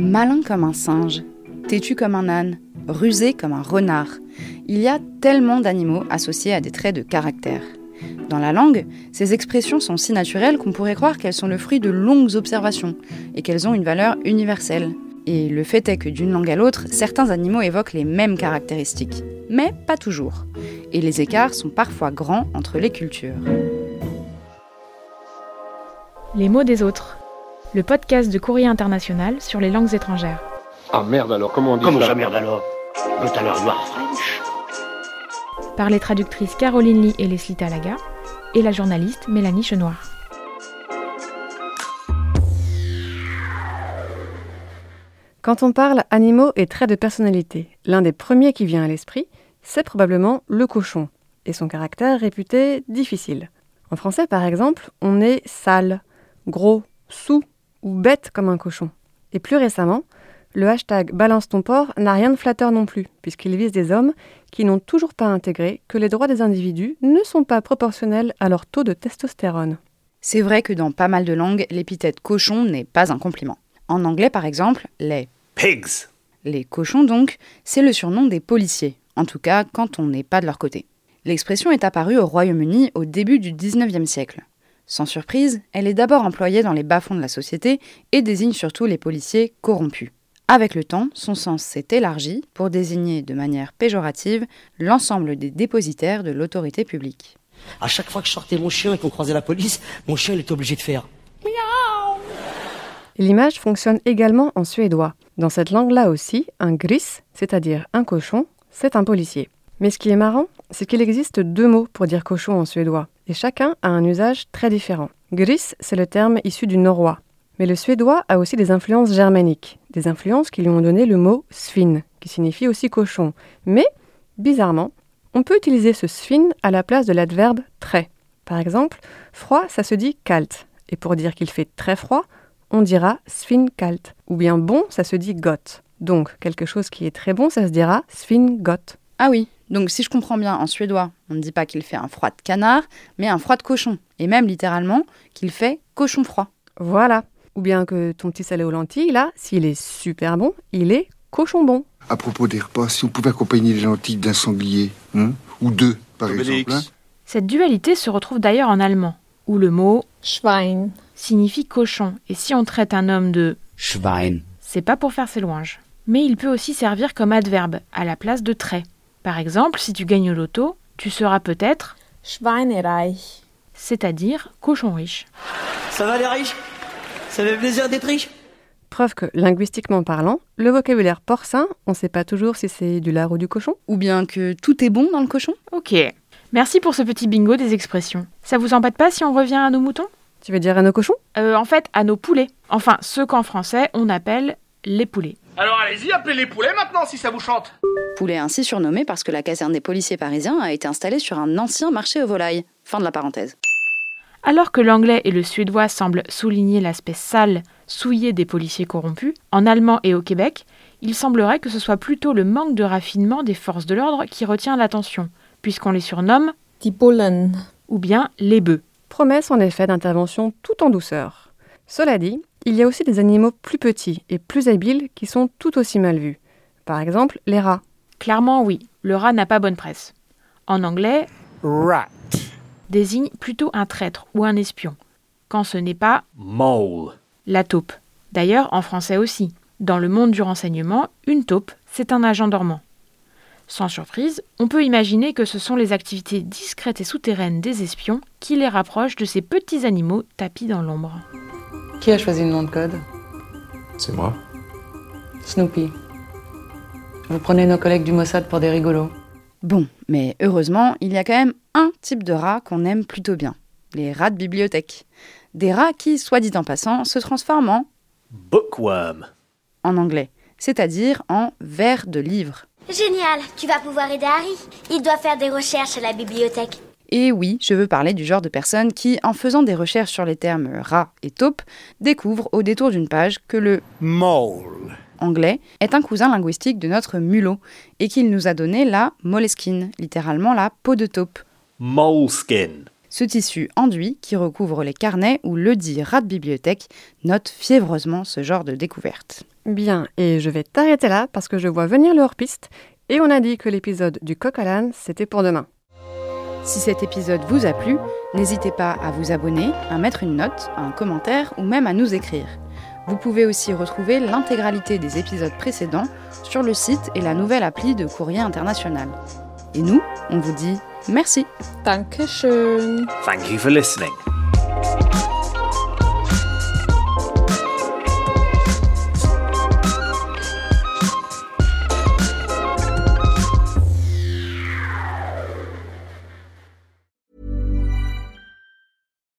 Malin comme un singe, têtu comme un âne, rusé comme un renard. Il y a tellement d'animaux associés à des traits de caractère. Dans la langue, ces expressions sont si naturelles qu'on pourrait croire qu'elles sont le fruit de longues observations et qu'elles ont une valeur universelle. Et le fait est que d'une langue à l'autre, certains animaux évoquent les mêmes caractéristiques. Mais pas toujours. Et les écarts sont parfois grands entre les cultures. Les mots des autres. Le podcast de Courrier International sur les langues étrangères. Ah merde alors, comment on dit Comment ça ça merde alors? Alors you are French Par les traductrices Caroline Lee et Leslie Talaga et la journaliste Mélanie Chenoir. Quand on parle animaux et traits de personnalité, l'un des premiers qui vient à l'esprit, c'est probablement le cochon, et son caractère réputé difficile. En français, par exemple, on est sale, gros, sous ou bête comme un cochon. Et plus récemment, le hashtag Balance ton porc n'a rien de flatteur non plus, puisqu'il vise des hommes qui n'ont toujours pas intégré que les droits des individus ne sont pas proportionnels à leur taux de testostérone. C'est vrai que dans pas mal de langues, l'épithète cochon n'est pas un compliment. En anglais, par exemple, les Pigs Les cochons, donc, c'est le surnom des policiers, en tout cas quand on n'est pas de leur côté. L'expression est apparue au Royaume-Uni au début du 19e siècle. Sans surprise, elle est d'abord employée dans les bas-fonds de la société et désigne surtout les policiers corrompus. Avec le temps, son sens s'est élargi pour désigner de manière péjorative l'ensemble des dépositaires de l'autorité publique. À chaque fois que je sortais mon chien et qu'on croisait la police, mon chien il était obligé de faire. L'image fonctionne également en suédois. Dans cette langue-là aussi, un gris, c'est-à-dire un cochon, c'est un policier. Mais ce qui est marrant, c'est qu'il existe deux mots pour dire cochon en suédois, et chacun a un usage très différent. Gris, c'est le terme issu du norrois. Mais le suédois a aussi des influences germaniques, des influences qui lui ont donné le mot svin, qui signifie aussi cochon. Mais, bizarrement, on peut utiliser ce svin à la place de l'adverbe très. Par exemple, froid, ça se dit kalt, et pour dire qu'il fait très froid, on dira kalt. Ou bien bon, ça se dit got. Donc, quelque chose qui est très bon, ça se dira got. Ah oui, donc si je comprends bien, en suédois, on ne dit pas qu'il fait un froid de canard, mais un froid de cochon. Et même littéralement qu'il fait cochon froid. Voilà. Ou bien que ton petit salé aux lentilles, là, s'il est super bon, il est cochon bon. À propos des repas, si on pouvait accompagner les lentilles d'un sanglier, hein, ou deux, par exemple. hein. Cette dualité se retrouve d'ailleurs en allemand, où le mot Schwein. signifie cochon, et si on traite un homme de Schwein. c'est pas pour faire ses louanges. Mais il peut aussi servir comme adverbe, à la place de trait. Par exemple, si tu gagnes au loto, tu seras peut-être, Schweinereich. c'est-à-dire cochon riche. Ça va les riches? Ça fait plaisir d'être riche? Preuve que, linguistiquement parlant, le vocabulaire porcin, on ne sait pas toujours si c'est du lard ou du cochon. Ou bien que tout est bon dans le cochon Ok. Merci pour ce petit bingo des expressions. Ça vous embête pas si on revient à nos moutons? Tu veux dire à nos cochons? Euh, En fait, à nos poulets. Enfin, ceux qu'en français on appelle les poulets. Alors allez-y, appelez les poulets maintenant si ça vous chante. Poulet ainsi surnommé parce que la caserne des policiers parisiens a été installée sur un ancien marché aux volailles. Fin de la parenthèse. Alors que l'anglais et le suédois semblent souligner l'aspect sale, souillé des policiers corrompus, en allemand et au Québec, il semblerait que ce soit plutôt le manque de raffinement des forces de l'ordre qui retient l'attention, puisqu'on les surnomme Die Bullen. ou bien les bœufs. Promesse en effet d'intervention tout en douceur. Cela dit, il y a aussi des animaux plus petits et plus habiles qui sont tout aussi mal vus. Par exemple, les rats. Clairement oui, le rat n'a pas bonne presse. En anglais, Rat. désigne plutôt un traître ou un espion, quand ce n'est pas Mole. la taupe. D'ailleurs, en français aussi. Dans le monde du renseignement, une taupe, c'est un agent dormant. Sans surprise, on peut imaginer que ce sont les activités discrètes et souterraines des espions qui les rapprochent de ces petits animaux tapis dans l'ombre. Qui a choisi le nom de code C'est moi. Snoopy. Vous prenez nos collègues du Mossad pour des rigolos. Bon, mais heureusement, il y a quand même un type de rat qu'on aime plutôt bien. Les rats de bibliothèque. Des rats qui, soit dit en passant, se transforment en, Bookworm. en anglais, c'est-à-dire en vers de livres. Génial, tu vas pouvoir aider Harry. Il doit faire des recherches à la bibliothèque. Et oui, je veux parler du genre de personnes qui, en faisant des recherches sur les termes rat et taupe, découvrent au détour d'une page que le Mole. anglais est un cousin linguistique de notre mulot et qu'il nous a donné la moleskine, littéralement la peau de taupe. Moleskin. Ce tissu enduit qui recouvre les carnets où le dit rat de bibliothèque note fiévreusement ce genre de découverte. Bien, et je vais t'arrêter là parce que je vois venir le hors-piste et on a dit que l'épisode du coq à l'âne, c'était pour demain. Si cet épisode vous a plu, n'hésitez pas à vous abonner, à mettre une note, un commentaire ou même à nous écrire. Vous pouvez aussi retrouver l'intégralité des épisodes précédents sur le site et la nouvelle appli de Courrier International. Et nous, on vous dit merci. Dankeschön. Thank you for listening.